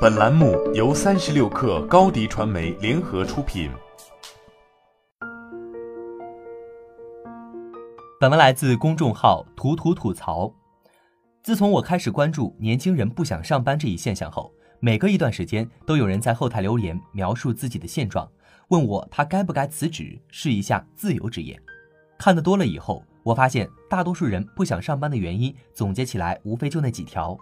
本栏目由三十六氪高低传媒联合出品。本文来自公众号“图图吐槽”。自从我开始关注年轻人不想上班这一现象后，每隔一段时间都有人在后台留言描述自己的现状，问我他该不该辞职试一下自由职业。看得多了以后，我发现大多数人不想上班的原因，总结起来无非就那几条。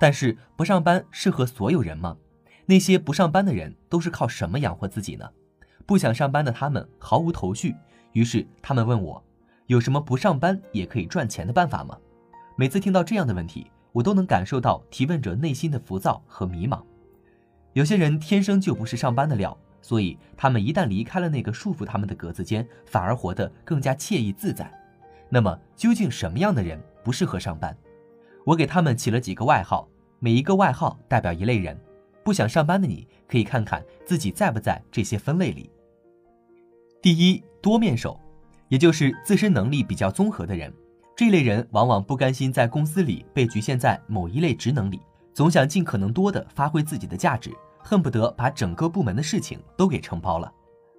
但是不上班适合所有人吗？那些不上班的人都是靠什么养活自己呢？不想上班的他们毫无头绪，于是他们问我，有什么不上班也可以赚钱的办法吗？每次听到这样的问题，我都能感受到提问者内心的浮躁和迷茫。有些人天生就不是上班的料，所以他们一旦离开了那个束缚他们的格子间，反而活得更加惬意自在。那么究竟什么样的人不适合上班？我给他们起了几个外号，每一个外号代表一类人。不想上班的你，可以看看自己在不在这些分类里。第一，多面手，也就是自身能力比较综合的人。这类人往往不甘心在公司里被局限在某一类职能里，总想尽可能多的发挥自己的价值，恨不得把整个部门的事情都给承包了。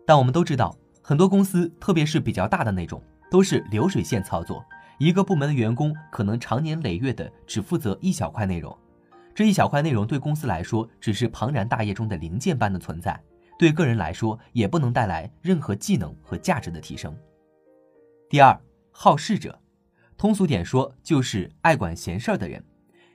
但我们都知道，很多公司，特别是比较大的那种，都是流水线操作。一个部门的员工可能长年累月的只负责一小块内容，这一小块内容对公司来说只是庞然大业中的零件般的存在，对个人来说也不能带来任何技能和价值的提升。第二，好事者，通俗点说就是爱管闲事儿的人。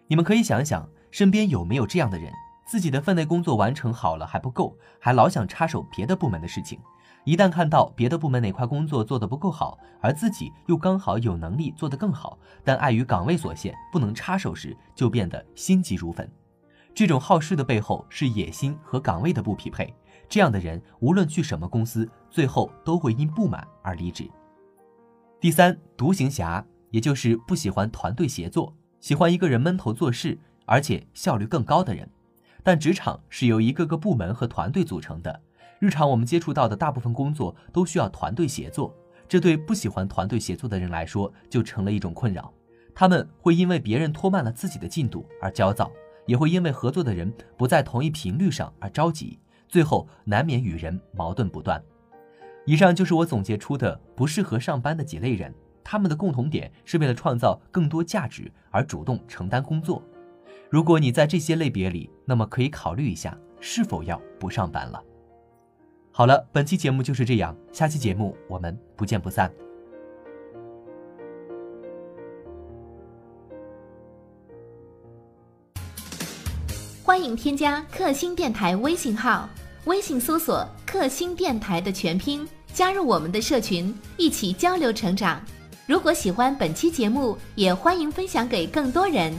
你们可以想想，身边有没有这样的人，自己的分内工作完成好了还不够，还老想插手别的部门的事情。一旦看到别的部门哪块工作做得不够好，而自己又刚好有能力做得更好，但碍于岗位所限不能插手时，就变得心急如焚。这种好事的背后是野心和岗位的不匹配。这样的人无论去什么公司，最后都会因不满而离职。第三，独行侠，也就是不喜欢团队协作，喜欢一个人闷头做事，而且效率更高的人。但职场是由一个个部门和团队组成的。日常我们接触到的大部分工作都需要团队协作，这对不喜欢团队协作的人来说就成了一种困扰。他们会因为别人拖慢了自己的进度而焦躁，也会因为合作的人不在同一频率上而着急，最后难免与人矛盾不断。以上就是我总结出的不适合上班的几类人，他们的共同点是为了创造更多价值而主动承担工作。如果你在这些类别里，那么可以考虑一下是否要不上班了。好了，本期节目就是这样，下期节目我们不见不散。欢迎添加克星电台微信号，微信搜索“克星电台”的全拼，加入我们的社群，一起交流成长。如果喜欢本期节目，也欢迎分享给更多人。